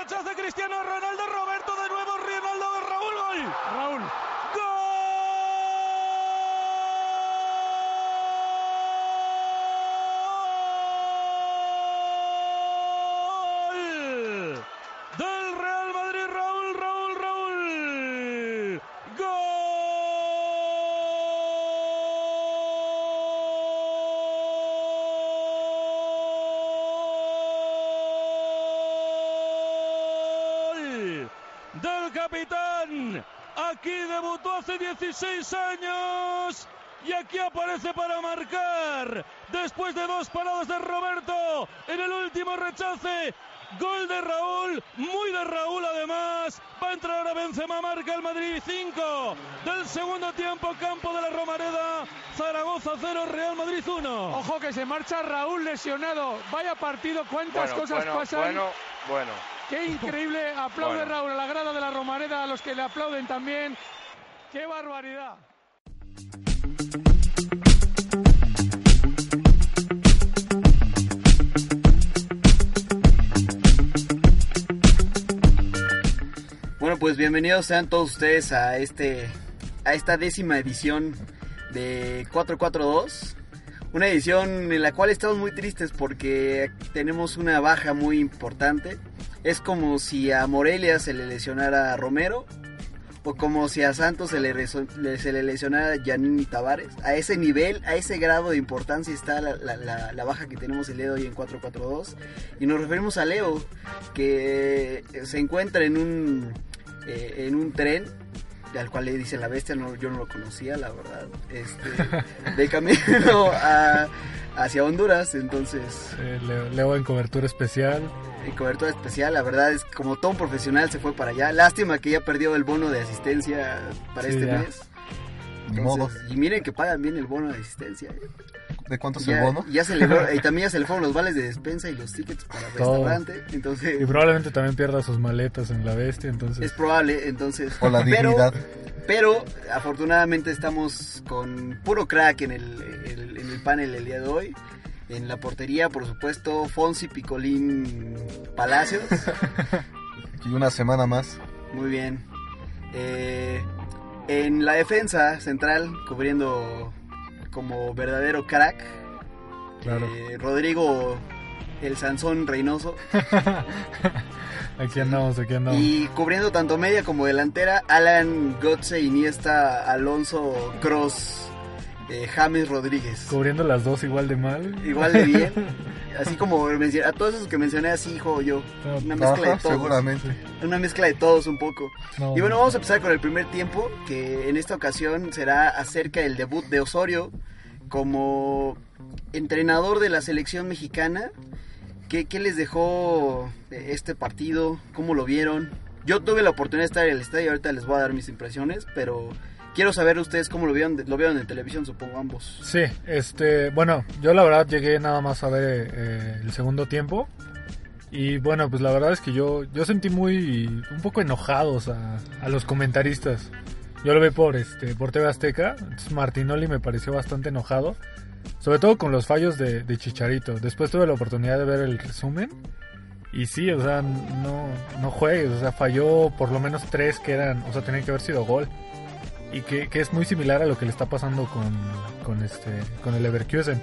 rechaza Cristiano Ronaldo, de nuevo, Ronaldo de Raúl, gol. Raúl. Gol del Real Madrid, Raúl, Raúl, Raúl. Gol del capitán. Aquí debutó 16 años. Y aquí aparece para marcar. Después de dos paradas de Roberto en el último rechace. Gol de Raúl, muy de Raúl además. Va a entrar ahora Benzema, marca el Madrid 5 del segundo tiempo, campo de la Romareda. Zaragoza 0, Real Madrid 1. Ojo que se marcha Raúl lesionado. Vaya partido, cuántas Bueno, cosas bueno, pasan. bueno, bueno. Qué increíble. Aplaude Bueno. Raúl a la grada de la Romareda, a los que le aplauden también. ¡Qué barbaridad! Bueno, pues bienvenidos sean todos ustedes a este a esta décima edición de 442. Una edición en la cual estamos muy tristes porque tenemos una baja muy importante. Es como si a Morelia se le lesionara a Romero o como si a Santos se le, reso- se le lesionara Janini Tavares. A ese nivel, a ese grado de importancia está la, la- la- la baja que tenemos el día de hoy en 442. Y nos referimos a Leo, que se encuentra en un, eh, en un tren al cual le dicen la bestia, no, yo no lo conocía, la verdad. Este, de camino a- hacia Honduras, entonces, Eh, Leo, en cobertura especial. en cobertura especial, la verdad es que como todo un profesional se fue para allá. Lástima que ya perdió el bono de asistencia para Sí, este ya. mes. Ni modo. Entonces, Y miren que pagan bien el bono de asistencia. ¿De cuánto es Ya, el bono? ya se le, y también ya se le fueron los vales de despensa y los tickets para el Todo. restaurante. Entonces, Y probablemente también pierda sus maletas en la bestia, es entonces... probable, entonces. O la pero- dignidad. Pero afortunadamente estamos con puro crack en el, el- en el panel el día de hoy. En la portería, por supuesto, Fonsi Picolín Palacios. Y una semana más. Muy bien. Eh, en la defensa central, cubriendo como verdadero crack, Claro. eh, Rodrigo el Sansón Reynoso. Aquí andamos, aquí andamos. Y cubriendo tanto media como delantera, Alan Gotze, Iniesta, Alonso, Cross, eh, James Rodríguez. Cubriendo las dos igual de mal. Igual de bien. Así como a todos esos que mencioné así, hijo, yo. No, Una mezcla de todos. seguramente. Una mezcla de todos un poco. no, Y bueno, vamos a empezar con el primer tiempo, que en esta ocasión será acerca del debut de Osorio como entrenador de la selección mexicana. ¿Qué, qué les dejó eh, este partido? ¿Cómo lo vieron? Yo tuve la oportunidad de estar en el estadio, ahorita les voy a dar mis impresiones, pero quiero saber ustedes cómo lo vieron, lo vieron en televisión, supongo ambos. Sí, este, bueno, yo la verdad llegué nada más a ver eh, el segundo tiempo. Y bueno, pues la verdad es que yo, yo sentí muy, un poco enojados a, a los comentaristas. Yo lo vi por, este, por TV Azteca, entonces Martinoli me pareció bastante enojado. Sobre todo con los fallos de, de Chicharito. Después tuve la oportunidad de ver el resumen. Y sí, o sea, no, no juegues. O sea, falló por lo menos tres que eran, o sea, tenían que haber sido gol. Y que, que es muy similar a lo que le está pasando con, con, este, con el Leverkusen.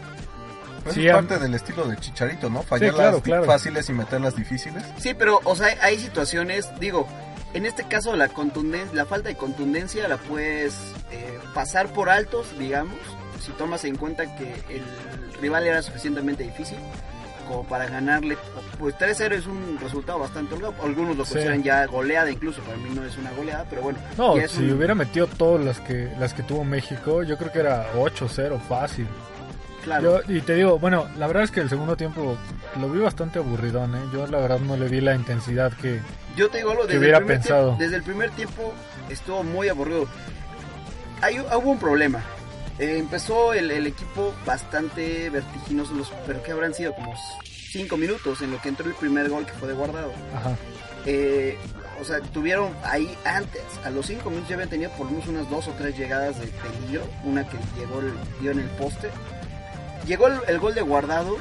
Pues Sí, es a- parte del estilo de Chicharito, ¿no? Fallar claro, las claro. fáciles y meterlas difíciles. Sí, pero, o sea, hay situaciones, digo, en este caso la contundencia, la falta de contundencia la puedes eh, pasar por altos, digamos, si tomas en cuenta que el rival era suficientemente difícil como para ganarle. Pues 3-0 es un resultado bastante holgado. Algunos lo Sí. consideran ya goleada, incluso para mí no es una goleada, pero bueno. No, si un- hubiera metido todas las que, las que tuvo México, yo creo que era 8-0 fácil. Claro. Yo, y te digo, bueno, la verdad es que el segundo tiempo lo vi bastante aburridón, ¿eh? Yo la verdad no le vi la intensidad que... Yo te digo algo, que desde, hubiera el pensado. tiempo, desde el primer tiempo estuvo muy aburrido. Hay, hubo un problema. Eh, empezó el, el equipo bastante vertiginoso, los, pero que habrán sido como 5 minutos en lo que entró el primer gol que fue de guardado. Ajá. Eh, o sea, tuvieron ahí antes, a los 5 minutos ya habían tenido por lo menos unas dos o tres llegadas de peligro. Una que llegó el, dio en el poste. Llegó el, el gol de guardado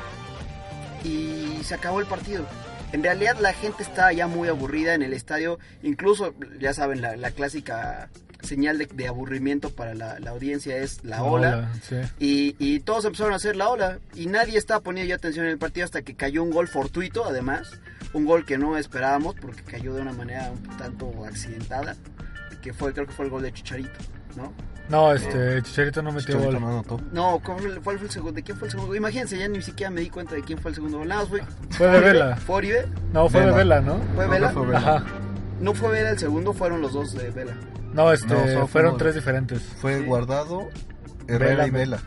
y se acabó el partido. En realidad la gente estaba ya muy aburrida en el estadio, incluso, ya saben, la, la clásica señal de, de aburrimiento para la, la audiencia es la ola. sí. Y, y todos empezaron a hacer la ola. Y nadie estaba poniendo ya atención en el partido hasta que cayó un gol fortuito, además. Un gol que no esperábamos porque cayó de una manera un tanto accidentada. Que fue, creo que fue el gol de Chicharito, ¿no? No, este, Chicharito no metió Chicharito gol. no. No, ¿cuál fue, el- cuál fue el segundo? ¿De quién fue el segundo? Imagínense, ya ni siquiera me di cuenta de quién fue el segundo gol. Nada, más fue. Fue de Vela. ¿Fue Oribe? No, fue de Vela. Vela, ¿no? ¿Fue No, Vela? no fue Vela. Ajá. No fue Vela el segundo, fueron los dos de Vela. No, este, No, fueron tres diferentes. Fue Sí. Guardado, Herrera Vela, y Vela.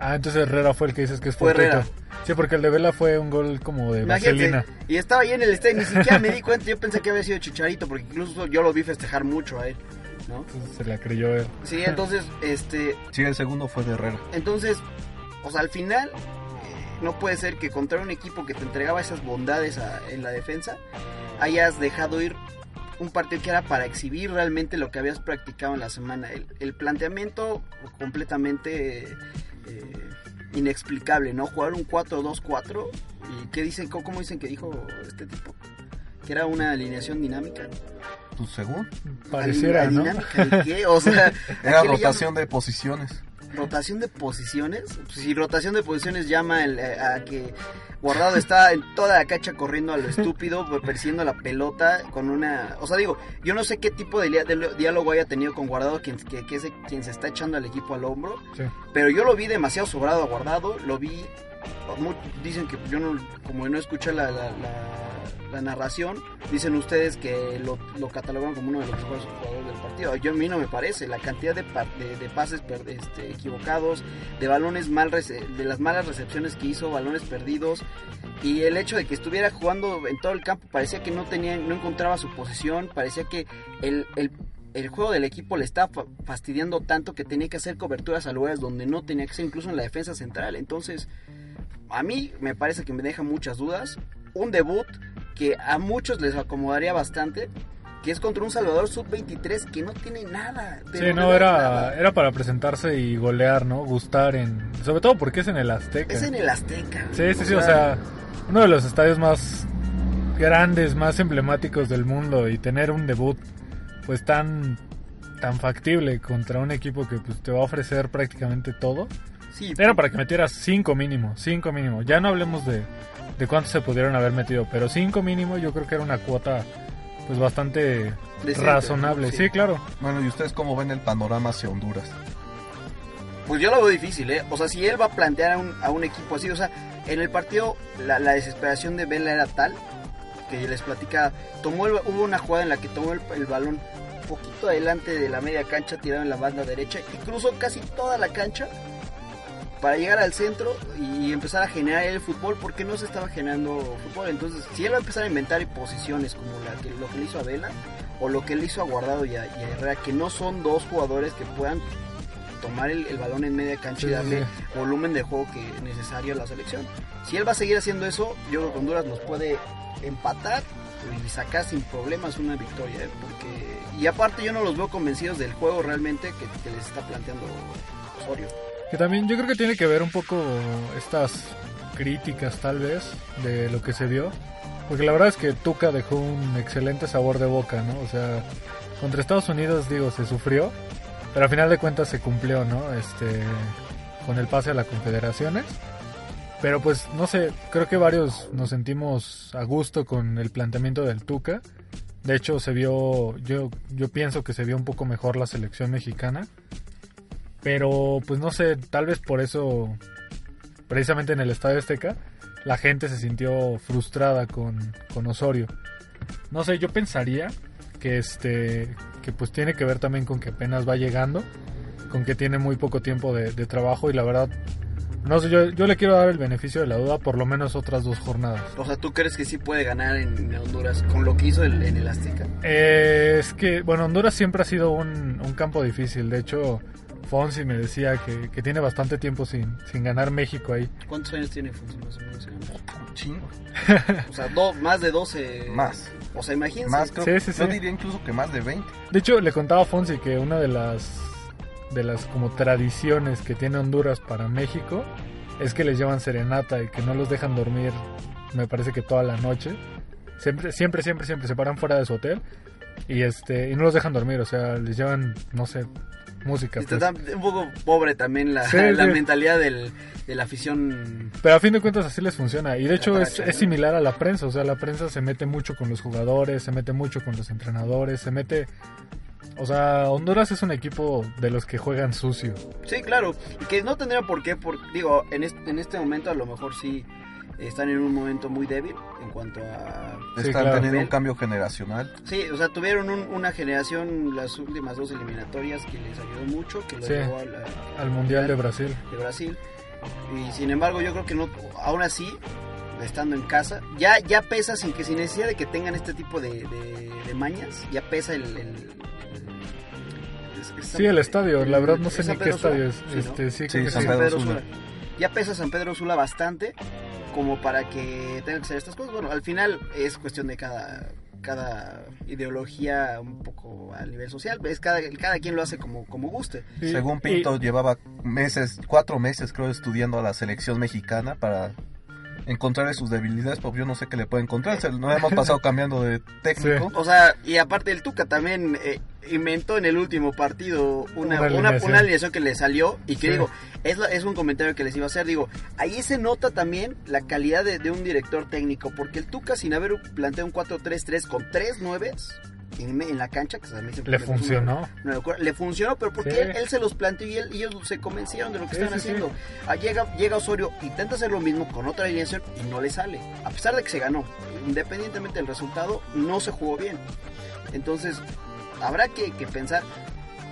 Ah, entonces Herrera fue el que dices que es Fue fortuito. Herrera. Sí, porque el de Vela fue un gol como de Imagínate. vaselina. Y estaba ahí en el estadio, ni siquiera me di cuenta. Yo pensé que había sido Chicharito, porque incluso yo lo vi festejar mucho a él, ¿no? Entonces se la creyó él. Sí, entonces, este, Sí, el segundo fue de Herrera. entonces, o sea, al final, eh, no puede ser que contra un equipo que te entregaba esas bondades a- en la defensa, hayas dejado ir un partido que era para exhibir realmente lo que habías practicado en la semana. El, el planteamiento completamente eh, inexplicable, ¿no? Jugar un 4-2-4 y ¿qué dicen? ¿Cómo, dicen que dijo este tipo? Que era una alineación dinámica. Pues según. Pareciera, ¿Ali- ¿no? ¿Dinámica de qué? O sea, ¿a Era rotación de posiciones. ¿Rotación de posiciones? Pues, si rotación de posiciones llama el- eh, a que Guardado está en toda la cancha corriendo a lo estúpido, pues, persiguiendo la pelota con una... O sea, digo, yo no sé qué tipo de, diálogo haya tenido con Guardado, quien, que, que es el- quien se está echando al equipo al hombro, Sí. pero yo lo vi demasiado sobrado a Guardado, lo vi... Dicen que yo no, como no escuché la, la, la- la narración, dicen ustedes que lo, lo catalogan como uno de los mejores jugadores del partido. Yo a mí no me parece, la cantidad de, de, de pases per- este, equivocados, de balones mal de las malas recepciones que hizo, balones perdidos y el hecho de que estuviera jugando en todo el campo parecía que no tenía, no encontraba su posición, parecía que el, el, el juego del equipo le fa- fastidiando tanto que tenía que hacer coberturas a lugares donde no tenía que ser, incluso en la defensa central. Entonces, a mí me parece que me deja muchas dudas. Un debut que a muchos les acomodaría bastante, que es contra un Salvador Sub-23 que no tiene nada. pero Sí, no, era, nada. era para presentarse y golear, ¿no? Gustar en... Sobre todo porque es en el Azteca. Es en el Azteca. Sí, sí, sí, o sea, uno de los estadios más grandes, más emblemáticos del mundo y tener un debut pues tan tan factible contra un equipo que pues te va a ofrecer prácticamente todo. Sí, Era para que metieras cinco mínimo, cinco mínimo. Ya no hablemos de, de cuántos se pudieron haber metido, pero cinco mínimo yo creo que era una cuota pues bastante Decente, razonable. ¿no? Sí. Sí. claro. Bueno, ¿y ustedes cómo ven el panorama hacia Honduras? Pues yo lo veo difícil, ¿eh? O sea, si él va a plantear a un, a un equipo así, o sea, en el partido la, la desesperación de Vela era tal que les platica, tomó el- hubo una jugada en la que tomó el, el balón un poquito adelante de la media cancha, tirado en la banda derecha y cruzó casi toda la cancha para llegar al centro y empezar a generar el fútbol porque no se estaba generando fútbol. Entonces, si él va a empezar a inventar posiciones como la que, lo que le hizo a Vela o lo que le hizo a Guardado y a, y a Herrera, que no son dos jugadores que puedan tomar el, el balón en media cancha Sí, y darle sí. volumen de juego que es necesario a la selección. Si él va a seguir haciendo eso, yo creo que Honduras nos puede empatar y sacar sin problemas una victoria. ¿eh? Porque, y aparte yo no los veo convencidos del juego realmente que, que les está planteando Osorio. También yo creo que tiene que ver un poco estas críticas tal vez de lo que se vio. Porque la verdad es que Tuca dejó un excelente sabor de boca, ¿no? O sea, contra Estados Unidos, digo, se sufrió, pero al final de cuentas se cumplió, ¿no? Este, con el pase a las confederaciones. Pero pues, no sé, creo que varios nos sentimos a gusto con el planteamiento del Tuca. De hecho, se vio, yo, yo pienso que se vio un poco mejor la selección mexicana. Pero pues no sé, tal vez por eso, precisamente en el Estadio Azteca, la gente se sintió frustrada con, con Osorio. No sé, yo pensaría que este que pues tiene que ver también con que apenas va llegando, con que tiene muy poco tiempo de, de trabajo y la verdad, no sé, yo, yo le quiero dar el beneficio de la duda por lo menos otras dos jornadas. O sea, ¿tú crees que sí puede ganar en Honduras con lo que hizo el- en el Azteca? Eh, es que, bueno, Honduras siempre ha sido un, un campo difícil, de hecho... Fonsi me decía que, que tiene bastante tiempo sin, sin ganar México ahí. ¿Cuántos años tiene Fonsi más o menos? Un chingo. O sea, do- más de 12. Más. O sea, imagínense. Más, creo, Sí, sí, yo sí. diría incluso que más de 20. De hecho, le contaba a Fonsi que una de las de las como tradiciones que tiene Honduras para México es que les llevan serenata y que no los dejan dormir, me parece que toda la noche. siempre, siempre, siempre, siempre se paran fuera de su hotel y este y no los dejan dormir, o sea, les llevan, no sé, música. Está pues. un poco pobre también la, Sí, la sí. mentalidad del, de la afición. Pero a fin de cuentas así les funciona. Y de hecho es, es similar a la prensa. O sea, la prensa se mete mucho con los jugadores, se mete mucho con los entrenadores, se mete... O sea, Honduras es un equipo de los que juegan sucio. Sí, claro. Y que no tendría por qué, por, digo, en este, en este momento a lo mejor sí están en un momento muy débil en cuanto a... Sí, Están claro. teniendo un cambio generacional. Sí, o sea, tuvieron un- una generación las últimas dos eliminatorias que les ayudó mucho, que los Sí. llevó a la- Al Mundial de Brasil. de Brasil. Y sin embargo, yo creo que no, aún así, estando en casa, ya, ya pesa sin que sin necesidad de que tengan este tipo de, de- de mañas, ya pesa el... el- el- es- es- Sí, el estadio. La verdad no sé ni San qué estadio es. sí, ¿no? Este, sí, San. Pedro Pedro Sula. Sula. Ya pesa San Pedro Sula bastante como para que tengan que hacer estas cosas. Bueno, al final es cuestión de cada cada ideología un poco a nivel social, es cada, cada quien lo hace como, como guste. Sí, Según y- Pinto, llevaba meses, cuatro meses creo, estudiando a la selección mexicana para encontrar sus debilidades, porque yo no sé qué le puede encontrar. Se- Nos hemos pasado cambiando de técnico. O sea, y aparte el Tuca también eh, inventó en el último partido una, Una una, alineación. una alineación que le salió y que Sí. digo, es, la- es un comentario que les iba a hacer, digo, ahí se nota también la calidad de, de un director técnico, porque el Tuca sin haber planteado un 4-3-3 con tres nueves en, en la cancha, que a mí siempre Le funcionó. una- una locura, le funcionó, pero porque Sí. él, él se los planteó y, él- y ellos se convencieron de lo que Sí, sí, haciendo. Ah, llega, llega Osorio, intenta hacer lo mismo con otra alineación y no le sale. A pesar de que se ganó, independientemente del resultado, no se jugó bien. Entonces, habrá que, que pensar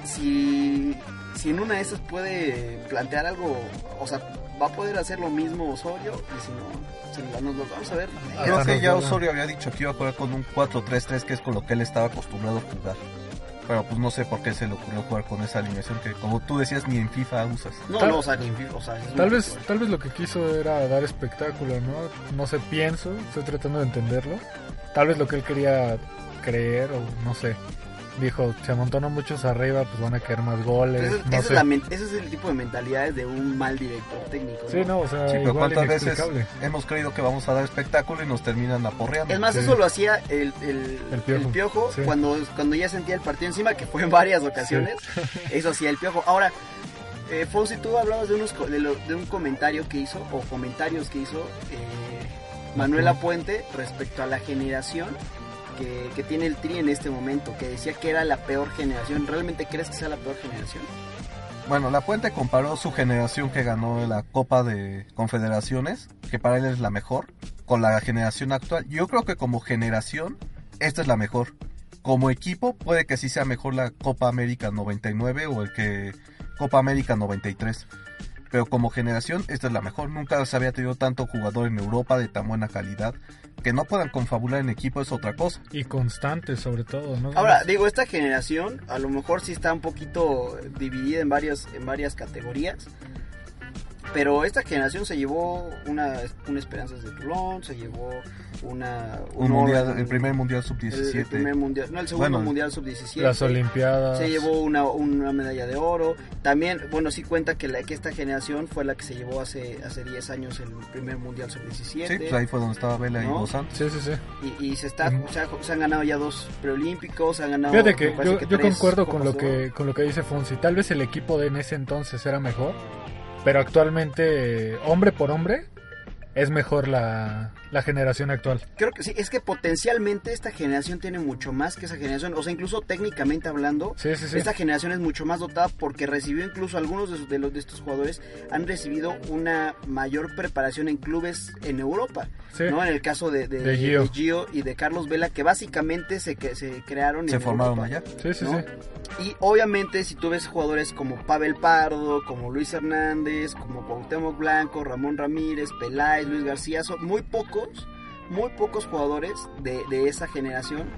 si, si en una de esas puede plantear algo, o sea, va a poder hacer lo mismo Osorio y si no, si no, nos lo vamos a ver. Creo que ya. Osorio había dicho que iba a jugar con un 4-3-3, que es con lo que él estaba acostumbrado a jugar. Pero pues no sé por qué se le ocurrió jugar con esa alineación que, como tú decías, ni en FIFA usas. No, Tal- no, o sea, ni en FIFA, o sea, Tal vez, tal vez lo que quiso era dar espectáculo, ¿no? No sé, pienso, estoy tratando de entenderlo. Tal vez lo que él quería creer, o no sé. Dijo, se amontonan muchos arriba, pues van a caer más goles. No ese es la ese es el tipo de mentalidades de un mal director técnico. ¿no? Sí, no, o sea, Sí, pero igual ¿cuántas veces hemos creído que vamos a dar espectáculo y nos terminan aporreando? Es más, Sí. eso lo hacía el, el, El Piojo. el Piojo Sí. cuando, cuando ya sentía el partido encima, que fue en varias ocasiones. Eso hacía el Piojo. Ahora, eh, Fonsi, tú hablabas de, unos, co- de, lo- de un comentario que hizo, o comentarios que hizo eh, Manuela Puente respecto a la generación que, tiene el Tri en este momento, que decía que era la peor generación. ¿Realmente crees que sea la peor generación? Bueno, La Puente comparó su generación que ganó la Copa de Confederaciones, que para él es la mejor, con la generación actual. Yo creo que como generación, esta es la mejor. Como equipo, puede que sí sea mejor la Copa América 99 o el que Copa América 93. Pero como generación, esta es la mejor. Nunca se había tenido tanto jugador en Europa de tan buena calidad. Que no puedan confabular en equipo es otra cosa. Y constante, sobre todo, ¿no? Ahora, digo, esta generación a lo mejor sí está un poquito dividida en varias, en varias categorías. Pero esta generación se llevó una, una Esperanzas de Toulon, se llevó una... Un oro mundial, en- el primer mundial el- sub-17. el primer mundial, no, el segundo Bueno, mundial sub-17. Las Olimpiadas. Se llevó una, una medalla de oro. También, bueno, sí cuenta que, la, que esta generación fue la que se llevó hace, hace 10 años el primer mundial sub-17. Sí, pues ahí fue donde estaba Vela y ¿No? Dos Santos. Sí, sí, sí. Y, y se, está, Mm. o sea, se han ganado ya dos preolímpicos, se han ganado... Fíjate que yo, que yo concuerdo con lo que con lo que dice Fonsi. Tal vez el equipo de en ese entonces era mejor, pero actualmente, hombre por hombre, es mejor la, la generación actual. Creo que sí, es que potencialmente esta generación tiene mucho más que esa generación, o sea, incluso técnicamente hablando, Sí, sí, sí. esta generación es mucho más dotada porque recibió incluso algunos de, los de estos jugadores han recibido una mayor preparación en clubes en Europa, Sí. ¿no? En el caso de, de, De Gio. de Gio y de Carlos Vela, que básicamente se, que, se crearon Se en formaron Europa. allá. Sí, sí, ¿no? sí. Y obviamente si tú ves jugadores como Pavel Pardo, como Luis Hernández, como Cuauhtémoc Blanco, Ramón Ramírez, Peláez, Luis García, son muy pocos, muy pocos jugadores de, de esa generación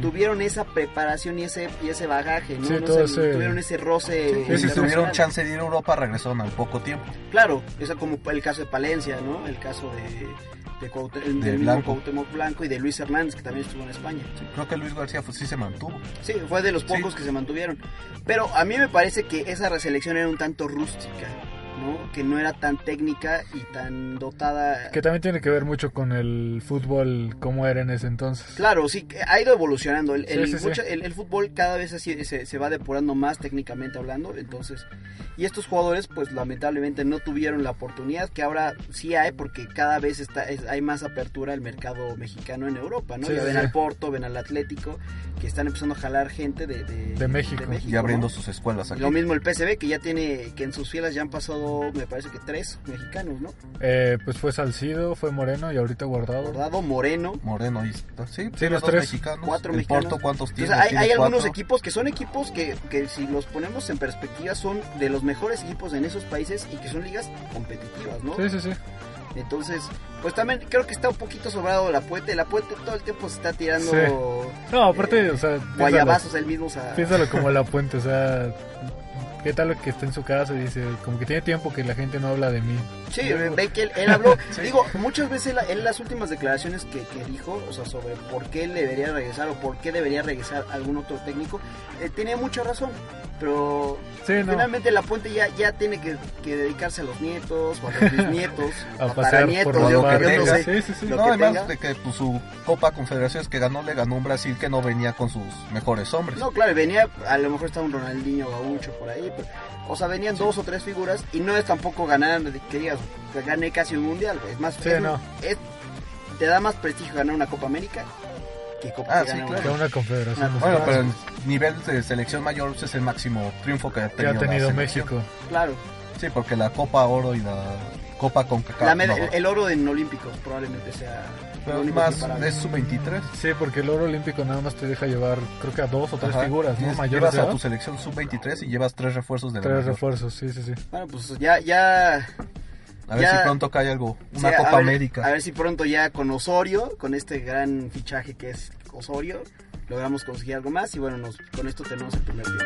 tuvieron esa preparación y ese, y ese bagaje, ¿no? Sí, No todo sé, ese- Tuvieron ese roce. Si tuvieron chance de ir a Europa, regresaron al poco tiempo. Claro, eso como el caso de Palencia, ¿no? El caso de, de, mismo Blanco. Cuauhtémoc Blanco y de Luis Hernández, que también estuvo en España. Sí, creo que Luis García pues, sí se mantuvo. Sí, fue de los Sí. pocos que se mantuvieron. Pero a mí me parece que esa reselección era un tanto rústica. ¿No? Que no era tan técnica y tan dotada. Que también tiene que ver mucho con el fútbol como era en ese entonces. Claro, sí, que ha ido evolucionando. El, Sí, el, sí, sí. mucho- el- el fútbol cada vez así se, se va depurando más técnicamente hablando. Entonces, y estos jugadores, pues lamentablemente no tuvieron la oportunidad que ahora sí hay, porque cada vez está, es- hay más apertura al mercado mexicano en Europa, ¿no? Sí, ya sí, ven al Porto, ven al Atlético, que están empezando a jalar gente de, de, De México. Y abriendo ¿no? sus escuelas aquí. Lo mismo el PSV, que ya tiene, que en sus filas ya han pasado, me parece que tres mexicanos, ¿no? Eh, pues fue Salcido, fue Moreno y ahorita Guardado. Guardado, Moreno. Moreno y sí, Sí, los tres. mexicanos. Cuatro mexicanos. Porto cuántos tiene? Entonces, hay, Tiene hay algunos equipos que son equipos que, que si los ponemos en perspectiva son de los mejores equipos en esos países y que son ligas competitivas, ¿no? Sí, sí, sí. Entonces, pues también creo que está un poquito sobrado la puente. La puente todo el tiempo se está tirando Sí. No, aparte, Eh, o sea, guayabazos él mismo. O sea, piénsalo como la puente, o sea, ¿qué tal lo que está en su casa y dice, como que tiene tiempo que la gente no habla de mí? Sí, ve que él, él habló, digo, muchas veces él, él las últimas declaraciones que, que dijo, o sea, sobre por qué él debería regresar o por qué debería regresar algún otro técnico, eh, tenía mucha razón, pero Sí, no, finalmente la puente ya, ya tiene que, que dedicarse a los nietos o a los bisnietos, a a por lo que tenga. sé. Sí, sí, sí. Lo No, que además tenga. de que pues, su Copa Confederaciones que ganó, le ganó un Brasil que no venía con sus mejores hombres. No, claro, venía, a lo mejor estaba un Ronaldinho Gaucho por ahí, pero, o sea, venían dos o tres figuras y no es tampoco ganar, que digas, que gané casi un mundial, güey, es más, Sí, es- no. es- te da más prestigio ganar una Copa América que, Copa, Ah, que sí, ganar claro. Que una- confederación. Una- Bueno, pero en nivel de selección mayor es el máximo triunfo que ha que tenido, ha tenido la selección. México. Claro, Sí, porque la Copa Oro y la Copa la no. el, el oro en Olímpicos probablemente sea Pero es más, es sub-23. Sí, porque el oro olímpico nada más te deja llevar, creo que a dos o tres Ajá. figuras, ¿no? Mayores llevas de a tu selección sub-23 y llevas tres refuerzos de la Tres mayor. refuerzos, sí, sí, sí. Bueno, pues ya, ya, A ver Ya- si pronto cae algo. sí, Una a Copa ver- América. A ver si pronto ya con Osorio, con este gran fichaje que es Osorio, logramos conseguir algo más y bueno, nos, con esto tenemos el primer tiempo.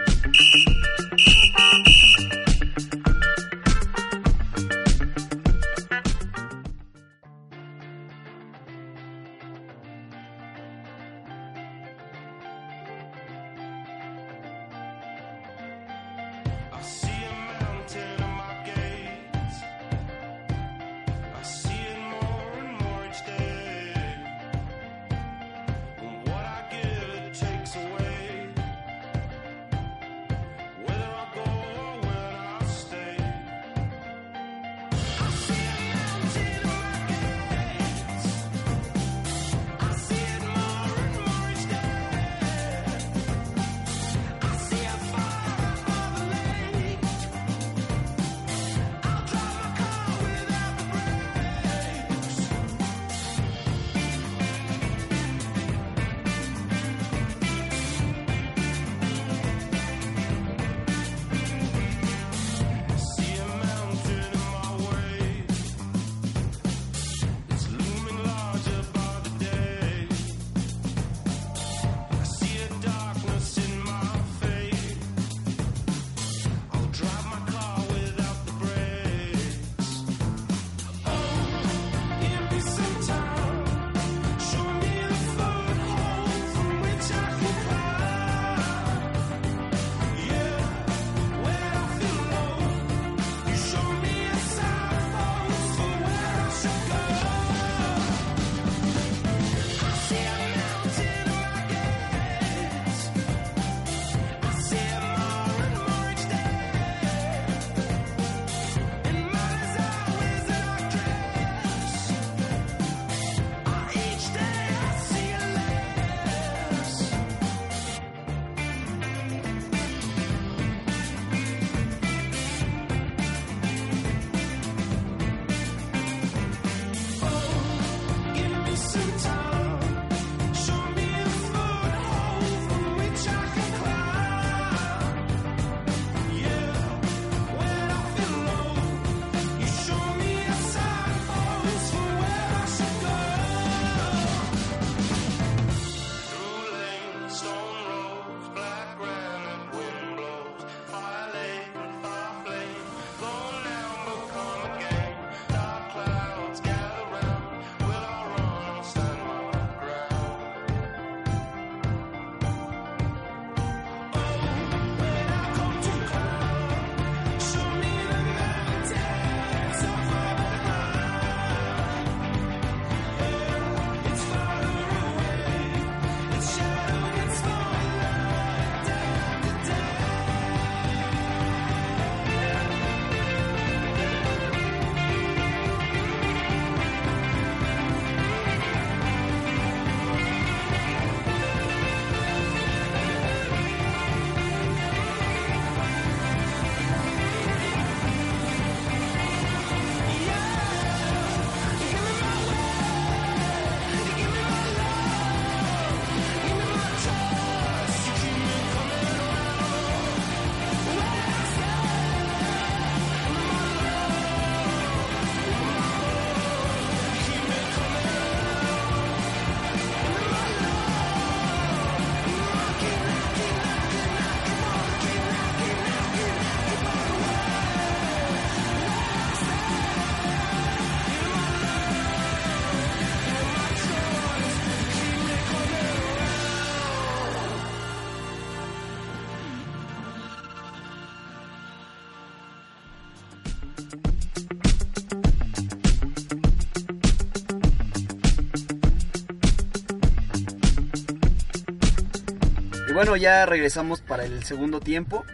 Bueno, ya regresamos para el segundo tiempo.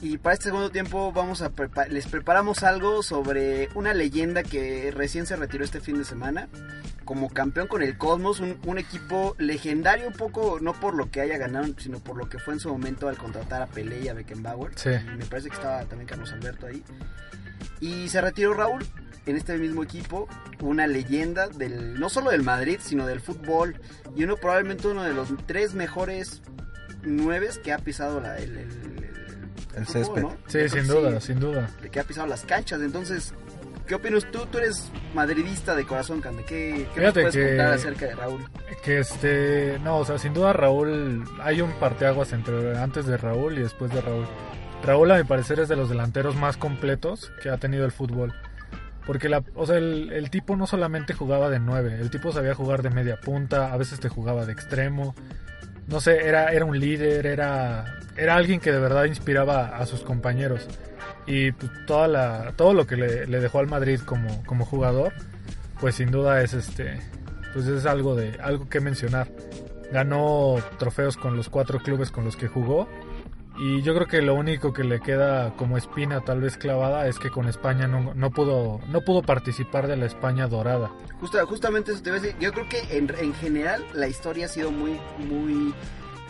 Y para este segundo tiempo vamos a prepa- les preparamos algo sobre una leyenda que recién se retiró este fin de semana como campeón con el Cosmos, un, un equipo legendario un poco, no por lo que haya ganado, sino por lo que fue en su momento al contratar a Pelé y a Beckenbauer. Sí. Me parece que estaba también Carlos Alberto ahí. Y se retiró Raúl en este mismo equipo, una leyenda del no solo del Madrid, sino del fútbol y uno probablemente uno de los tres mejores nueves que ha pisado la, el, el, El fútbol, césped. ¿no? Sí, sin duda, sin duda. de que ha pisado las canchas. Entonces, ¿qué opinas tú? Tú eres madridista de corazón, Cande. ¿Qué, qué nos puedes que- contar acerca de Raúl? Que este, no, o sea, sin duda Raúl, hay un parteaguas entre antes de Raúl y después de Raúl. Raúl a mi parecer es de los delanteros más completos que ha tenido el fútbol. Porque la, o sea, el, el tipo no solamente jugaba de 9, el tipo sabía jugar de media punta, a veces te jugaba de extremo. No sé, era, era un líder, era, era alguien que de verdad inspiraba a sus compañeros. Y pues, toda la, todo lo que le, le dejó al Madrid como, como jugador, pues sin duda es este, pues es algo de algo que mencionar. Ganó trofeos con los cuatro clubes con los que jugó y yo creo que lo único que le queda como espina tal vez clavada es que con España no, no pudo no pudo participar de la España dorada. Justa- justamente eso te iba a decir. Yo creo que en, en general la historia ha sido muy, muy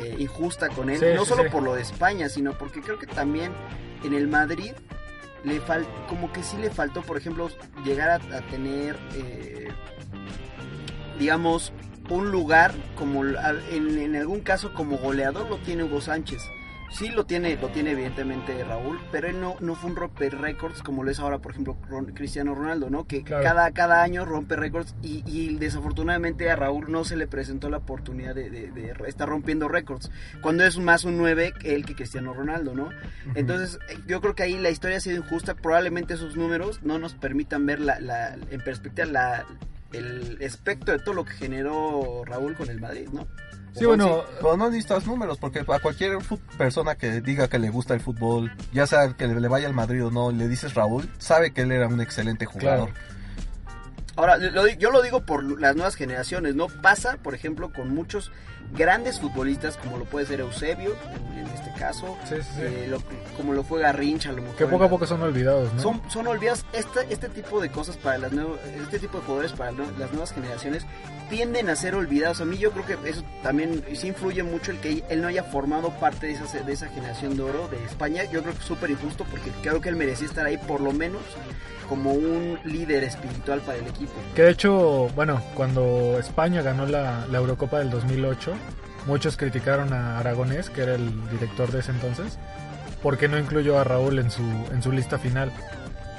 eh, injusta con él. Sí, no sí, solo sí. por lo de España, sino porque creo que también en el Madrid le fal como que sí le faltó, por ejemplo, llegar a, a tener, eh, digamos, un lugar como en, en algún caso como goleador lo tiene Hugo Sánchez. Sí lo tiene, lo tiene evidentemente Raúl, pero él no, no fue un romper récords como lo es ahora, por ejemplo, Cristiano Ronaldo, ¿no? Que Claro. cada, cada año rompe récords y, y desafortunadamente a Raúl no se le presentó la oportunidad de, de- de estar rompiendo récords, cuando es más un 9 que él que Cristiano Ronaldo, ¿no? Entonces eh, yo creo que ahí la historia ha sido injusta, probablemente esos números no nos permitan ver la, la- en perspectiva la, el espectro de todo lo que generó Raúl con el Madrid, ¿no? Sí, bueno, Pero no necesitas números, porque a cualquier persona que diga que le gusta el fútbol, ya sea que le vaya al Madrid o no, le dices Raúl, sabe que él era un excelente jugador. Ahora, lo yo lo digo por las nuevas generaciones, ¿no? Pasa, por ejemplo, con muchos grandes futbolistas, como lo puede ser Eusebio, en, este caso, Sí, sí, sí. eh, lo- como lo fue Garrincha, a lo mejor. que poco a poco son olvidados, ¿no? Son, son olvidados este, este tipo de cosas para las nuevas, este tipo de jugadores para las nuevas generaciones tienden a ser olvidados. A mí yo creo que eso también sí influye mucho el que él no haya formado parte de esa, de esa generación de oro de España. Yo creo que es súper injusto porque creo que él merecía estar ahí por lo menos como un líder espiritual para el equipo. Que de hecho, bueno, cuando España ganó la, la Eurocopa del 2008, muchos criticaron a Aragonés, que era el director de ese entonces, porque no incluyó a Raúl en su, en su lista final.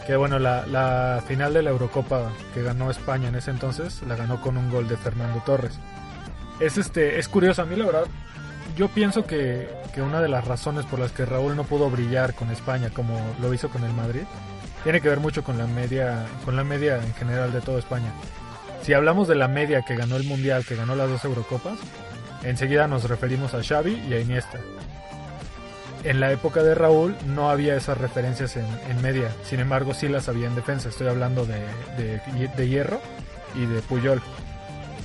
Que bueno, la, la final de la Eurocopa que ganó España en ese entonces, la ganó con un gol de Fernando Torres. Es, este, es curioso, a mí la verdad, yo pienso que, que una de las razones por las que Raúl no pudo brillar con España como lo hizo con el Madrid, tiene que ver mucho con la media, con la media en general de toda España. Si hablamos de la media que ganó el Mundial, que ganó las dos Eurocopas, enseguida nos referimos a Xavi y a Iniesta. En la época de Raúl no había esas referencias en, en media, sin embargo sí las había en defensa. Estoy hablando de, de, de Hierro y de Puyol.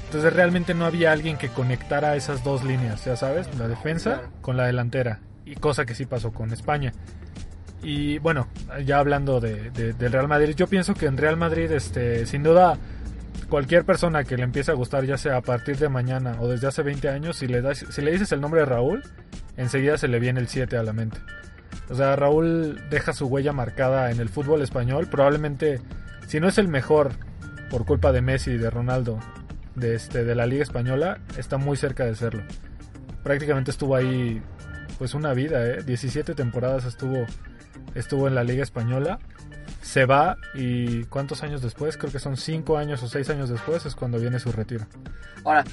Entonces realmente no había alguien que conectara esas dos líneas, ya sabes, la defensa con la delantera, y cosa que sí pasó con España. Y bueno, ya hablando de, de- del Real Madrid, yo pienso que en Real Madrid, este, sin duda, cualquier persona que le empiece a gustar, ya sea a partir de mañana o desde hace 20 años, si le, das, si le dices el nombre de Raúl, enseguida se le viene el 7 a la mente. O sea, Raúl deja su huella marcada en el fútbol español, probablemente, si no es el mejor por culpa de Messi y de Ronaldo de, este, de la Liga Española, está muy cerca de serlo. Prácticamente estuvo ahí pues una vida, ¿eh? 17 temporadas estuvo, estuvo en la Liga Española. Se va y ¿cuántos años después? Creo que son 5 años o 6 años después es cuando viene su retiro. Ahora,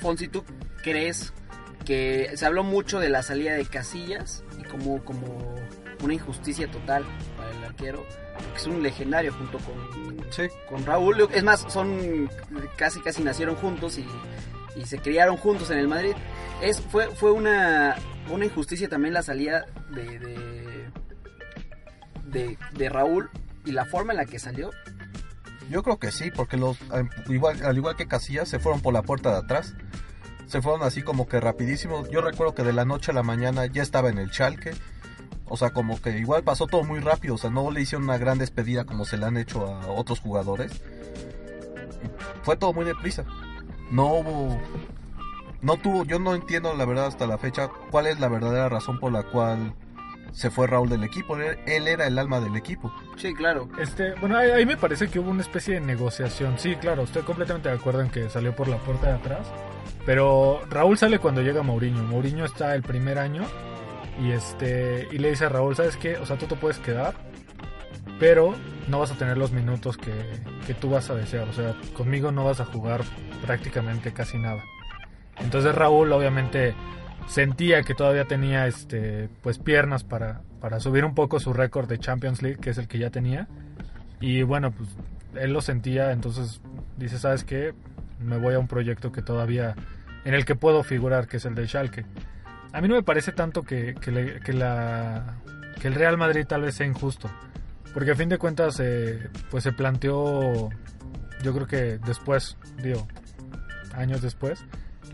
Fonsi, ¿tú crees que se habló mucho de la salida de Casillas y como, como una injusticia total para el arquero? Porque es un legendario junto con, Sí. con Raúl. Es más, son casi casi nacieron juntos y, y se criaron juntos en el Madrid. Es, fue, fue una, una injusticia también la salida de, de, de, Raúl y la forma en la que salió. Yo creo que sí, porque eh, al igual que Casillas se fueron por la puerta de atrás. se fueron así como que rapidísimo. Yo recuerdo que de la noche a la mañana ya estaba en el Chalque. O sea, como que igual pasó todo muy rápido. O sea, no le hicieron una gran despedida como se le han hecho a otros jugadores. Fue todo muy deprisa. No hubo... No tuvo... Yo no entiendo la verdad hasta la fecha cuál es la verdadera razón por la cual se fue Raúl del equipo. Él, era el alma del equipo. Sí, claro. Este, bueno, ahí, ahí me parece que hubo una especie de negociación. Sí, claro, estoy completamente de acuerdo en que salió por la puerta de atrás. Pero Raúl sale cuando llega Mourinho. Mourinho está el primer año y este y le dice a Raúl, ¿sabes qué? O sea, tú te puedes quedar, pero no vas a tener los minutos que, que tú vas a desear. O sea, conmigo no vas a jugar prácticamente casi nada. Entonces Raúl obviamente sentía que todavía tenía este pues piernas para, para subir un poco su récord de Champions League, que es el que ya tenía. Y bueno, pues él lo sentía, entonces dice, ¿sabes qué? Me voy a un proyecto que todavía en el que puedo figurar, que es el de Schalke. A mí no me parece tanto que, que, la, que el Real Madrid tal vez sea injusto. Porque a fin de cuentas, eh, pues se planteó, yo creo que después, digo, años después,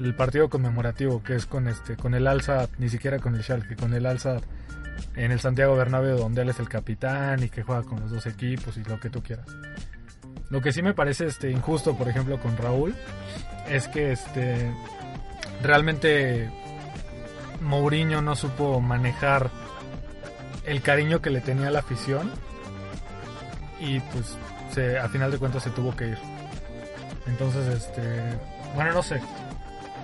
el partido conmemorativo que es con este, con el Alza, ni siquiera con el Schalke, con el Alza en el Santiago Bernabéu donde él es el capitán y que juega con los dos equipos y lo que tú quieras. Lo que sí me parece este injusto, por ejemplo, con Raúl, es que este realmente Mourinho no supo manejar el cariño que le tenía la afición y pues se, a final de cuentas se tuvo que ir. Entonces, este, bueno, no sé.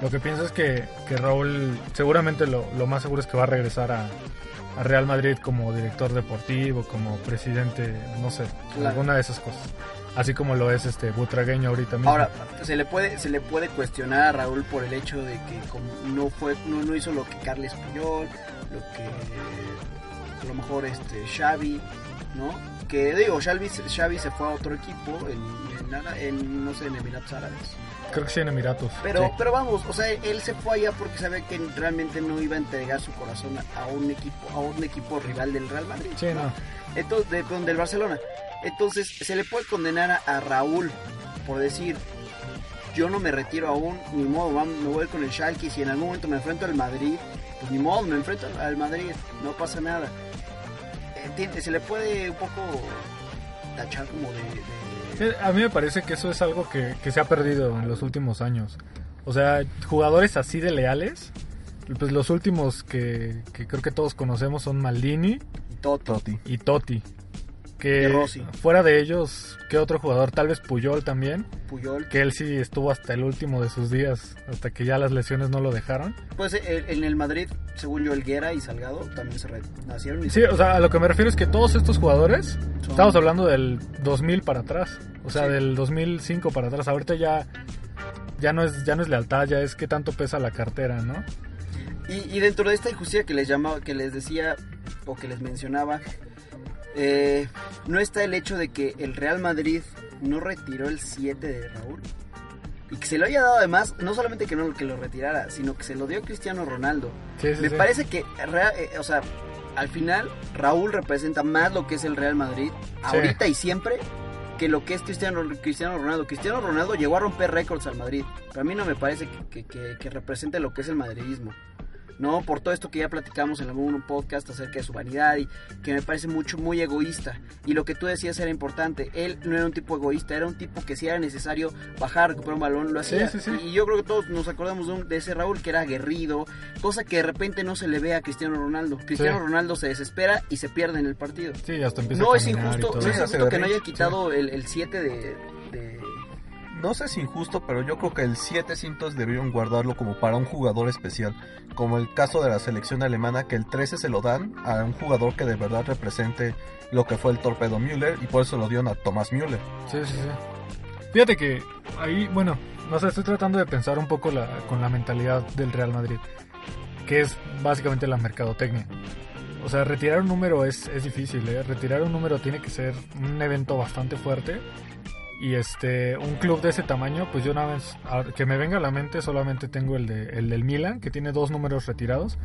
Lo que pienso es que, que Raúl seguramente lo, lo más seguro es que va a regresar a, a Real Madrid como director deportivo, como presidente, no sé, Claro. alguna de esas cosas. Así como lo es este Butragueño ahorita mismo. Ahora, se le puede se le puede cuestionar a Raúl por el hecho de que como no fue no, no hizo lo que Carles Puyol, lo que a lo mejor este Xavi, ¿no? Que digo, Xavi, Xavi se fue a otro equipo en, en, en, no sé, en Emiratos Árabes. Creo que sí en Emiratos. Pero, sí. pero vamos, o sea, él se fue allá porque sabía que realmente no iba a entregar su corazón a- un equipo, a un equipo rival del Real Madrid. Sí, no. Entonces, de, perdón, del Barcelona. Entonces, se le puede condenar a, a Raúl por decir, yo no me retiro aún, ni modo, vam- me voy con el Schalke, si en algún momento me enfrento al Madrid, pues ni modo, me enfrento al Madrid, no pasa nada. Entiende, se le puede un poco tachar como de... de- A mí me parece que eso es algo que, que se ha perdido en los últimos años. O sea, jugadores así de leales, pues los últimos que, que creo que todos conocemos son Maldini Toto, Totti. y Totti. Que Y Rossi. fuera de ellos, ¿qué otro jugador? Tal vez Puyol también, Puyol. que él sí estuvo hasta el último de sus días, hasta que ya las lesiones no lo dejaron. Pues eh, en el Madrid, según yo, Elguera y Salgado también se re- nacieron y Sí, o sea, a lo que me refiero es que todos estos jugadores, Son- estamos hablando del 2000 para atrás, o sea, Sí. del 2005 para atrás. Ahorita ya ya no es ya no es lealtad, ya es que tanto pesa la cartera, ¿no? Y, y dentro de esta injusticia que les llamaba, que les decía o que les mencionaba, eh, no está el hecho de que el Real Madrid no retiró el 7 de Raúl y que se lo haya dado además, no solamente que no que lo retirara, sino que se lo dio a Cristiano Ronaldo. Sí, sí, Me sí. parece que, eh, o sea, al final Raúl representa más lo que es el Real Madrid ahorita y siempre que lo que es Cristiano, Cristiano Ronaldo. Cristiano Ronaldo llegó a romper récords al Madrid. Pero a mí no me parece que, que, que- que represente lo que es el madridismo. No, por todo esto que ya platicamos en algún podcast acerca de su vanidad y que me parece mucho, muy egoísta. Y lo que tú decías era importante. Él no era un tipo egoísta, era un tipo que si era necesario bajar, recuperar un balón, lo hacía. sí, sí. Y yo creo que todos nos acordamos de, un- de ese Raúl que era aguerrido, cosa que de repente no se le ve a Cristiano Ronaldo. Cristiano Sí. Ronaldo se desespera y se pierde en el partido. Sí, hasta empieza No a es injusto, todo. no es injusto que no haya quitado el- el 7 de, de- No sé si injusto, pero yo creo que el 7 cintos debieron guardarlo como para un jugador especial. Como el caso de la selección alemana, que el 13 se lo dan a un jugador que de verdad represente lo que fue el torpedo Müller y por eso lo dieron a Thomas Müller. Sí, sí, sí. Fíjate que ahí, bueno, no sé, estoy tratando de pensar un poco la, con la mentalidad del Real Madrid, que es básicamente la mercadotecnia. O sea, retirar un número es, es difícil, ¿eh? Retirar un número tiene que ser un evento bastante fuerte. Y este, un club de ese tamaño, pues yo una vez, que me venga a la mente, solamente tengo el, de, el del Milan, que tiene dos números retirados,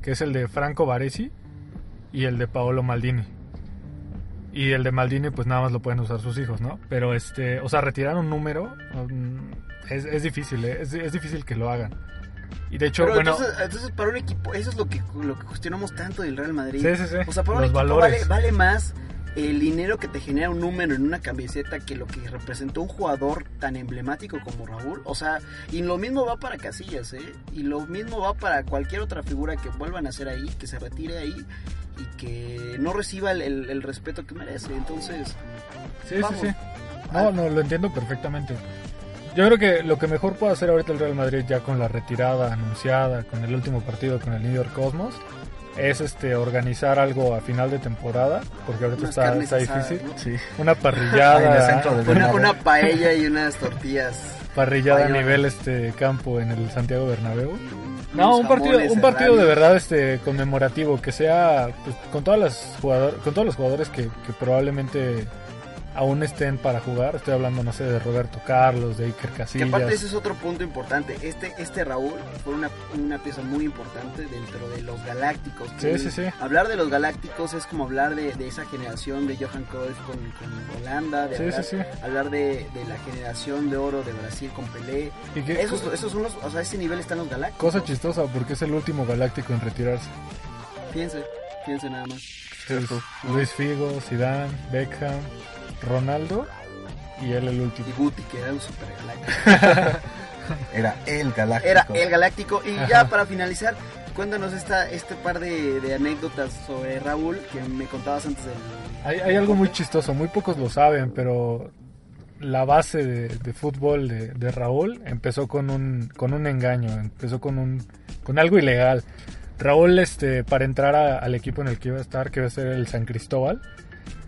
que es el de Franco Baresi y el de Paolo Maldini. Y el de Maldini, pues nada más lo pueden usar sus hijos, ¿no? Pero este, o sea, retirar un número um, es, es difícil, ¿eh? es, es difícil que lo hagan. Y de hecho, Pero bueno, entonces, entonces para un equipo, eso es lo que, lo que cuestionamos tanto del Real Madrid. Sí, sí, sí. O sea, para un Los equipo valores. Vale, vale más el dinero que te genera un número en una camiseta que lo que representó un jugador tan emblemático como Raúl. O sea, y lo mismo va para Casillas, ¿eh? Y lo mismo va para cualquier otra figura que vuelvan a hacer ahí, que se retire ahí y que no reciba el, el- el respeto que merece. Entonces, Sí, sí, sí. No, no, lo entiendo perfectamente. Yo creo que lo que mejor puede hacer ahorita el Real Madrid ya con la retirada anunciada, con el último partido con el New York Cosmos, es este organizar algo a final de temporada, porque ahorita unas está, está asadas, difícil. ¿no? Sí. Una parrillada, Una, una paella y unas tortillas. parrillada a nivel este campo en el Santiago Bernabéu. unos No, un partido, un partido de verdad este conmemorativo que sea pues, con todas las jugador, con todos los jugadores que, que probablemente aún estén para jugar. Estoy hablando, no sé, de Roberto Carlos, de Iker Que Casillas. aparte ese es otro punto importante. Este, este Raúl fue una, una pieza muy importante dentro de los Galácticos. Sí, sí, sí. Hablar de los Galácticos es como hablar de, de esa generación de Johan Cruyff con, con Holanda, de Sí, hablar, sí, sí. hablar de, de la generación de oro de Brasil con Pelé. Y que- Esos, esos son los, o sea, a ese nivel están los Galácticos. cosa chistosa porque es el último galáctico en retirarse. Fíjense, fíjense nada más. Luis Figo, Zidane, Beckham, Ronaldo y él el último. Y Guti, que era un super galáctico. Era el galáctico. Era el Galáctico. Y Ajá. ya para finalizar, cuéntanos esta, este par de, de anécdotas sobre Raúl que me contabas antes del. Hay, hay algo muy chistoso, muy pocos lo saben, pero la base de, de fútbol de, de Raúl empezó con un, con un engaño, empezó con un con algo ilegal. Raúl, este, para entrar al equipo en el que iba a estar, que iba a ser el San Cristóbal,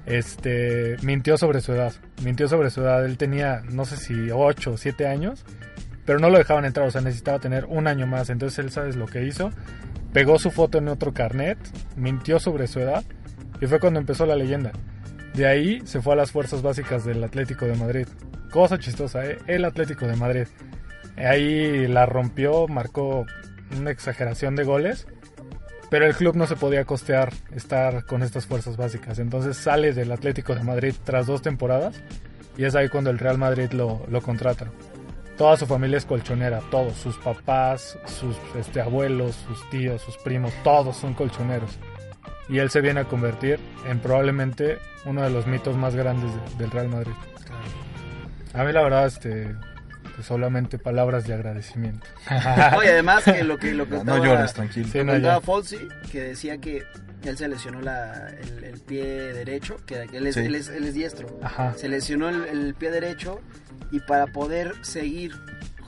este, mintió sobre su edad. Mintió sobre su edad. Él tenía, no sé si 8 o 7 años, pero no lo dejaban entrar, o sea, necesitaba tener un año más. Entonces él, ¿sabes lo que hizo? Pegó su foto en otro carnet, mintió sobre su edad y fue cuando empezó la leyenda. De ahí se fue a las fuerzas básicas del Atlético de Madrid. Cosa chistosa, ¿eh? El Atlético de Madrid. Ahí la rompió, marcó una exageración de goles, pero el club no se podía costear estar con estas fuerzas básicas. Entonces sale del Atlético de Madrid tras dos temporadas y es ahí cuando el Real Madrid lo, lo contrata. Toda su familia es colchonera, todos, sus papás, sus este, abuelos, sus tíos, sus primos, todos son colchoneros. Y él se viene a convertir en probablemente uno de los mitos más grandes de- del Real Madrid. A mí la verdad, este, pues solamente palabras de agradecimiento. Oye, además que lo que lo que No, no estaba- llores, tranquilo. Sí, no, ya. Folsi, que decía que él se lesionó la, el, el pie derecho, que él es, Sí. él es, él es diestro. Ajá. Se lesionó el, el pie derecho y para poder seguir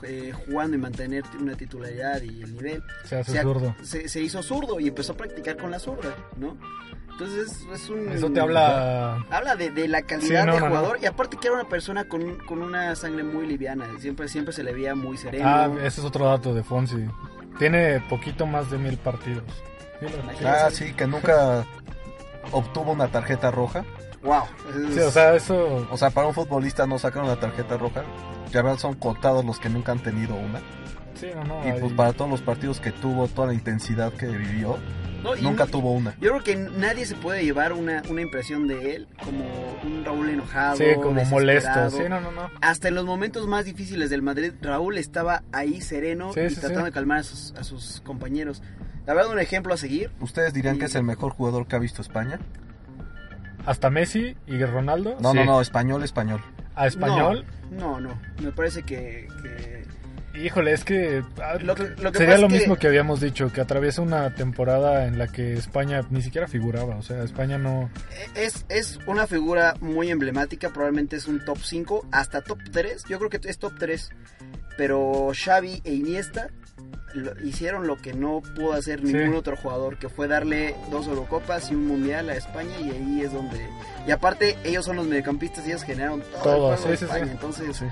eh, jugando y mantener una titularidad y el nivel, Se hace se, zurdo. se, se hizo zurdo y empezó a practicar con la zurda, ¿no? Entonces es, un... Eso te habla... Habla de, de la calidad Sí, no, de no, no. jugador y aparte que era una persona con, con una sangre muy liviana, siempre, siempre se le veía muy sereno. Ah, ese es otro dato de Fonsi. Tiene poquito más de mil partidos. Ah, sí, que nunca obtuvo una tarjeta roja. Wow. Sí, o sea, eso... O sea, para un futbolista no sacar una tarjeta roja. Ya vean, son contados los que nunca han tenido una. Sí, no, no. Y ahí- pues para todos los partidos que tuvo, toda la intensidad que vivió, No, nunca no- tuvo una. Yo creo que nadie se puede llevar una, una impresión de él como un Raúl enojado. Sí, como molesto. Sí, no, no, no. Hasta en los momentos más difíciles del Madrid, Raúl estaba ahí sereno Sí, y sí, tratando sí. de calmar a sus, a sus compañeros. La verdad, un ejemplo a seguir. ¿Ustedes dirían Y- que es el mejor jugador que ha visto España? Hasta Messi y Ronaldo. No, sí. no, no, español, español. A español. No, no, no. Me parece que, que- Híjole, es que, ah, Lo que- lo que sería lo mismo que habíamos dicho, que atraviesa una temporada en la que España ni siquiera figuraba, o sea, España no... es, es una figura muy emblemática. Probablemente es un top 5, hasta top 3. Yo creo que es top 3. Pero Xavi e Iniesta lo- hicieron lo que no pudo hacer Sí. ningún otro jugador, que fue darle dos Eurocopas y un Mundial a España y ahí es donde... Y aparte ellos son los mediocampistas y ellos generaron todo, Todo, el juego sí, de España. Entonces,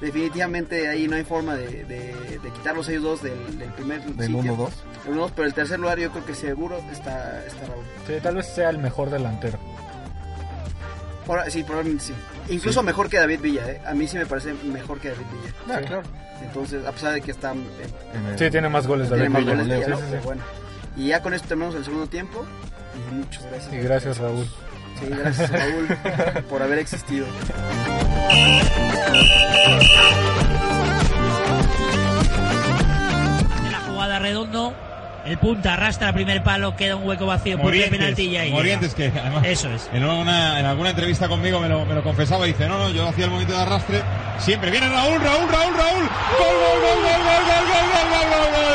definitivamente ahí no hay forma de, de- de quitarlos ellos dos del, del primer Del sitio. 1-2. El 1-2, pero el tercer lugar yo creo que seguro está, está Raúl. Sí, tal vez sea el mejor delantero. Ahora, sí, probablemente sí. Incluso mejor que David Villa, ¿eh? A mí sí me parece mejor que David Villa. Ah, Sí. claro. Entonces, a pesar de que está... eh, Sí, tiene más goles tiene David más Villa. goles Villa, ¿no? sí, sí. Pero bueno. Y ya con esto terminamos el segundo tiempo. Y muchas gracias. Y gracias, Raúl. Sí, gracias Raúl por haber existido. En la jugada El punta arrastra el primer palo, queda un hueco vacío, punto de penalti y ahí llega. Morientes, que además Eso es. en, una, en alguna entrevista conmigo me lo, me lo confesaba. Dice: No, no, yo hacía el movimiento de arrastre. Siempre viene Raúl, Raúl, Raúl, Raúl. Gol, gol, gol, gol, gol, gol, gol, gol, gol, gol, gol.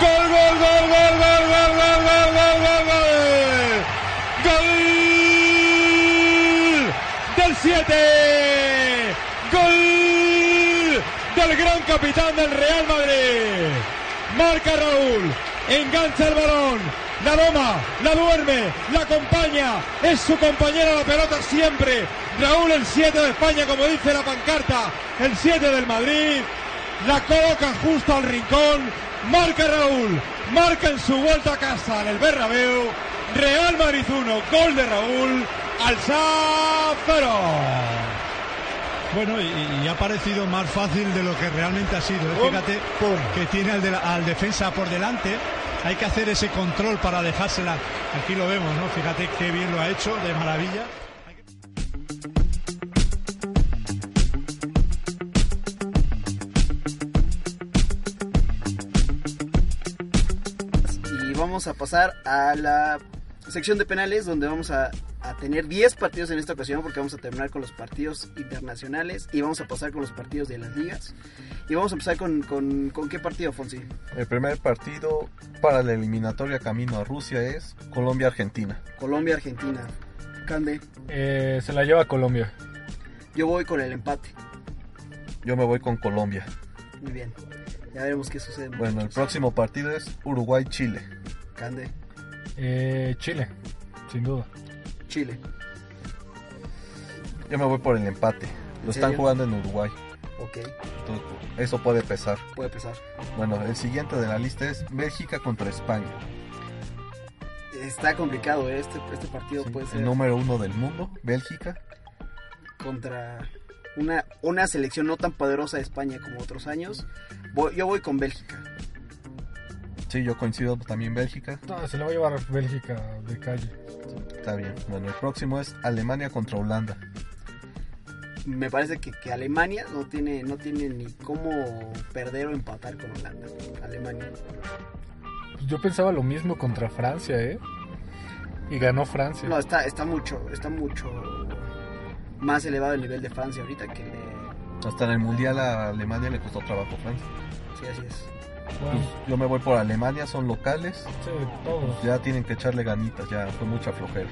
Gol, gol, gol, gol, gol, gol, gol, gol, gol, gol, gol. Gol del 7. Gol del gran capitán del Real Madrid. Marca Raúl. Engancha el balón. La doma, la duerme, la acompaña. Es su compañera la pelota siempre. Raúl el 7 de España, como dice la pancarta. El 7 del Madrid. La coloca justo al rincón. Marca Raúl. Marca en su vuelta a casa en el Bernabéu. Real Madrid 1, gol de Raúl. Al 0. Bueno, y, y ha parecido más fácil de lo que realmente ha sido. ¿eh? Fíjate que tiene al, de la- al defensa por delante. Hay que hacer ese control para dejársela. Aquí lo vemos, ¿no? Fíjate qué bien lo ha hecho, de maravilla. Y vamos a pasar a la sección de penales donde vamos a, a tener 10 partidos en esta ocasión porque vamos a terminar con los partidos internacionales y vamos a pasar con los partidos de las ligas. Y vamos a empezar con, con, con qué partido, Fonsi. El primer partido para la eliminatoria camino a Rusia es Colombia-Argentina. Colombia-Argentina. Cande, Eh, se la lleva Colombia. yo voy con el empate. Yo me voy con Colombia. Muy bien. Ya veremos qué sucede. Bueno, el próximo partido es Uruguay-Chile. Cande, Eh, Chile, sin duda. Chile. Yo me voy por el empate. ¿En Lo están serio? jugando en Uruguay. Ok, Entonces, eso puede pesar. puede pesar. Bueno, el siguiente de la lista es Bélgica contra España. Está complicado, ¿eh? este, este partido Sí, puede ser el número uno del mundo, Bélgica. contra una, una selección no tan poderosa de España como otros años. Voy- yo voy con Bélgica. Sí, yo coincido también Bélgica. No, se la va a llevar Bélgica de calle. Está bien. Bueno, el próximo es Alemania contra Holanda. Me parece que, que Alemania no tiene, no tiene ni cómo perder o empatar con Holanda. Alemania. Pues yo pensaba lo mismo contra Francia, ¿eh? Y ganó Francia. No, está, está mucho, está mucho más elevado el nivel de Francia ahorita que de... Hasta en el Mundial a Alemania le costó trabajo Francia. Sí, así es. Bueno, Pues yo me voy por Alemania, son locales. sí, todos. Ya tienen que echarle ganitas, ya fue mucha flojera.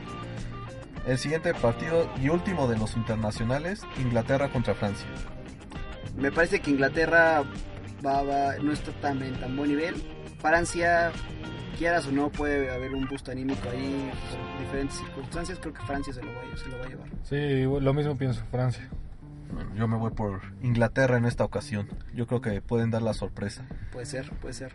El siguiente partido y último de los internacionales, Inglaterra contra Francia. Me parece que Inglaterra va, va- no está tan en tan buen nivel. Francia, quieras o no, puede haber un boost anímico ahí, por diferentes circunstancias. Creo que Francia se lo va, a- se lo va a llevar. Sí, lo mismo pienso, Francia. Yo me voy por Inglaterra en esta ocasión. Yo creo que pueden dar la sorpresa. Puede ser, puede ser.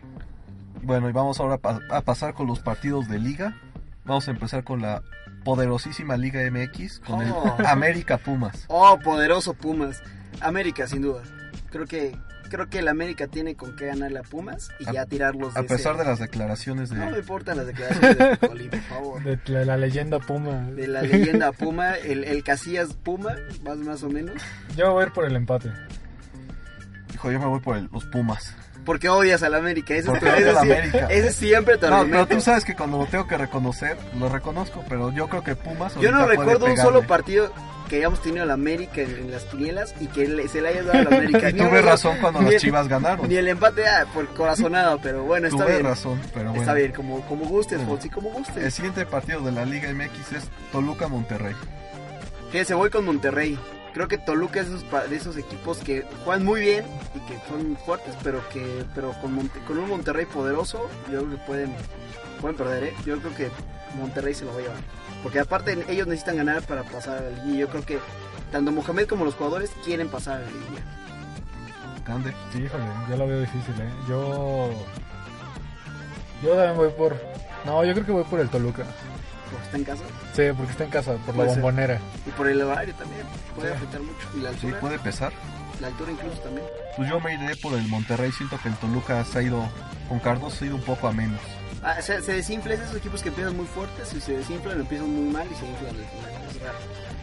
Bueno, y vamos ahora a pasar con los partidos de liga. Vamos a empezar con la poderosísima Liga MX, con Oh. el América Pumas. Oh, poderoso Pumas. América, sin duda. Creo que creo que el América tiene con qué ganar a Pumas y A- ya tirarlos de A pesar ese- de las declaraciones No me de... importan las declaraciones de Picolín, por favor. De la, la leyenda Puma. De la leyenda Puma, el, el Casillas Puma, más, más o menos. Yo voy a ir por el empate. Hijo, yo me voy por el- los Pumas. Porque odias al América. Ese, es Porque ese sí- América. ese siempre tu No, pero tú sabes que cuando lo tengo que reconocer, lo reconozco, pero yo creo que Pumas... Yo no recuerdo un solo partido que hayamos tenido al América en, en las quinielas y que le- se le haya dado al América. Y tuve razón cuando las el- Chivas ganaron. Ni el empate ah, por corazonado, pero bueno, está Tuve bien. razón, pero bueno. Está bien, como, como gustes, Bueno. Fonsi, como El gustes. siguiente partido de la Liga MX es Toluca-Monterrey. Fíjense, voy con Monterrey. Creo que Toluca es de esos, de esos equipos que juegan muy bien y que son fuertes, pero que pero con, Monte- con un Monterrey poderoso, yo creo que pueden, pueden perder, ¿eh? Yo creo que Monterrey se lo va a llevar. Porque aparte ellos necesitan ganar para pasar a la liguilla. Yo creo que tanto Mohamed como los jugadores quieren pasar a la liguilla. Grande. Sí, híjole, yo lo veo difícil, ¿eh? Yo. Yo también voy por. No, yo creo que voy por el Toluca. Porque está en casa Sí, porque está en casa, por la ser. bombonera. y por el horario también. Puede Sí. afectar mucho. Y la Sí, puede pesar. la altura incluso también. Pues yo me iré por el Monterrey. Siento que el Toluca se ha ido, con Cardoso se ha ido un poco a menos. Ah, se, se desinfla, es de esos equipos que empiezan muy fuertes y se desinflan, empiezan muy mal y se inflan al final. Es raro.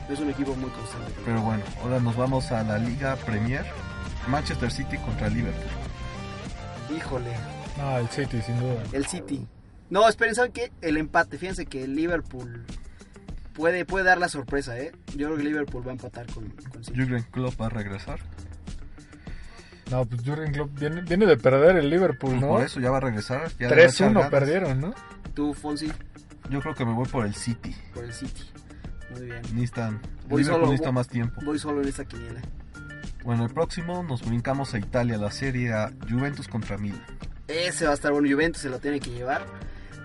No es un equipo muy constante. Pero bueno, ahora nos vamos a la Liga Premier. Manchester City contra Liverpool. Híjole, No, el City, sin duda. El City. No, esperen, ¿saben qué? El empate. Fíjense que el Liverpool puede, puede dar la sorpresa, ¿eh? Yo creo que Liverpool va a empatar con, con City. Jürgen Klopp va a regresar. No, pues Jurgen Klopp viene, viene de perder el Liverpool, ¿no? Por eso ya va a regresar. ya le va a echar 3-1 ganas. perdieron, ¿no? Tú, Fonsi, Yo creo que me voy por el City. por el City. Muy bien. Necesitan, Voy Liverpool solo, necesita voy- más tiempo. Voy solo en esta quiniela. Bueno, el próximo nos brincamos a Italia, la serie A, Juventus contra Milan. Ese va a estar bueno. Juventus se lo tiene que llevar.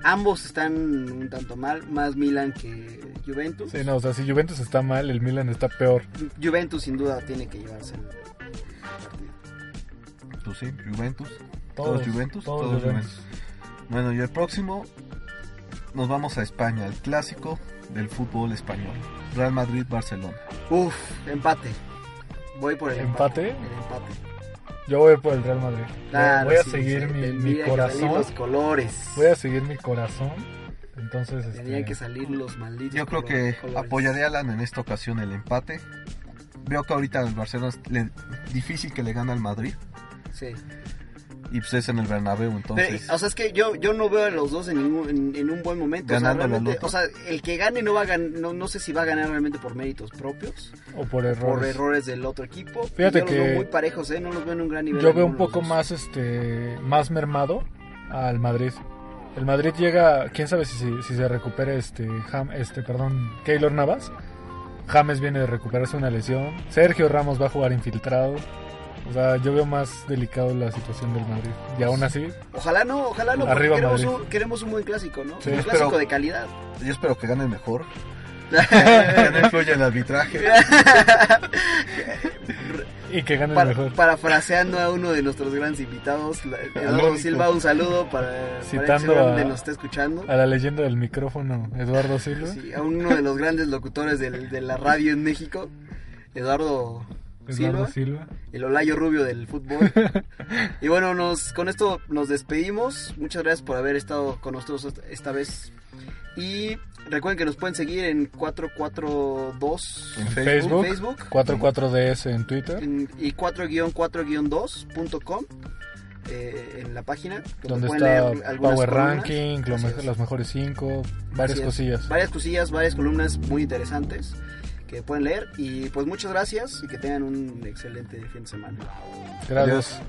Ambos están un tanto mal. Más Milan que Juventus. Sí, no, o sea, si Juventus está mal, el Milan está peor. Juventus sin duda tiene que llevarse. Pues sí, Juventus. Todos, Juventus? todos Todos Juventus. Juventus. Bueno, y el próximo nos vamos a España, el clásico del fútbol español. Real Madrid-Barcelona. Uf, empate. Voy por el ¿Empate? empate. El empate. Yo voy por el Real Madrid. Claro, voy a sí, seguir sí, mi, mi tendría que salir corazón. los colores. Voy a seguir mi corazón. Entonces, Tendrían este, que salir los malditos Yo creo que colores. apoyaré a Alan en esta ocasión el empate. Veo que ahorita el Barcelona es le- difícil que le gane al Madrid. Sí. Y pues es en el Bernabéu, entonces... Pero, o sea, es que yo, yo no veo a los dos en, ningún, en, en un buen momento. O sea, otro. o sea, el que gane no va a gan- no, no sé si va a ganar realmente por méritos propios, o por por errores. errores del otro equipo. Fíjate yo los que- veo muy parejos, ¿eh? No los veo en un gran nivel. Yo veo un poco más este más mermado al Madrid. El Madrid llega, quién sabe si, si, si se recupere este este, perdón, Keylor Navas. James viene de recuperarse una lesión. Sergio Ramos va a jugar infiltrado. O sea, yo veo más delicado la situación del Madrid. Y aún así, Ojalá no, ojalá no, Arriba queremos Madrid. un, queremos un buen clásico, ¿no? Sí, un espero- clásico de calidad. Yo espero que gane mejor. que no influya el arbitraje. y que gane el Para, mejor. parafraseando a uno de nuestros grandes invitados, Eduardo. Silva, un saludo para, para que Citando seguramente a- nos está escuchando. A la leyenda del micrófono, Eduardo Silva. Sí, a uno de los grandes locutores del- de la radio en México, Eduardo Silva, Silva. el Olayo Rubio del fútbol. y bueno, nos, con esto nos despedimos. Muchas gracias por haber estado con nosotros esta- vez. Y recuerden que nos pueden seguir en 442 En Facebook. Facebook, Facebook 44DS en Twitter, en- y 4-4-2.com eh, en la página donde está Power. Ranking, lo las mejores 5, varias cosillas. Varias cosillas, varias columnas muy interesantes que pueden leer. Y pues muchas gracias y que tengan un excelente fin de semana. Gracias.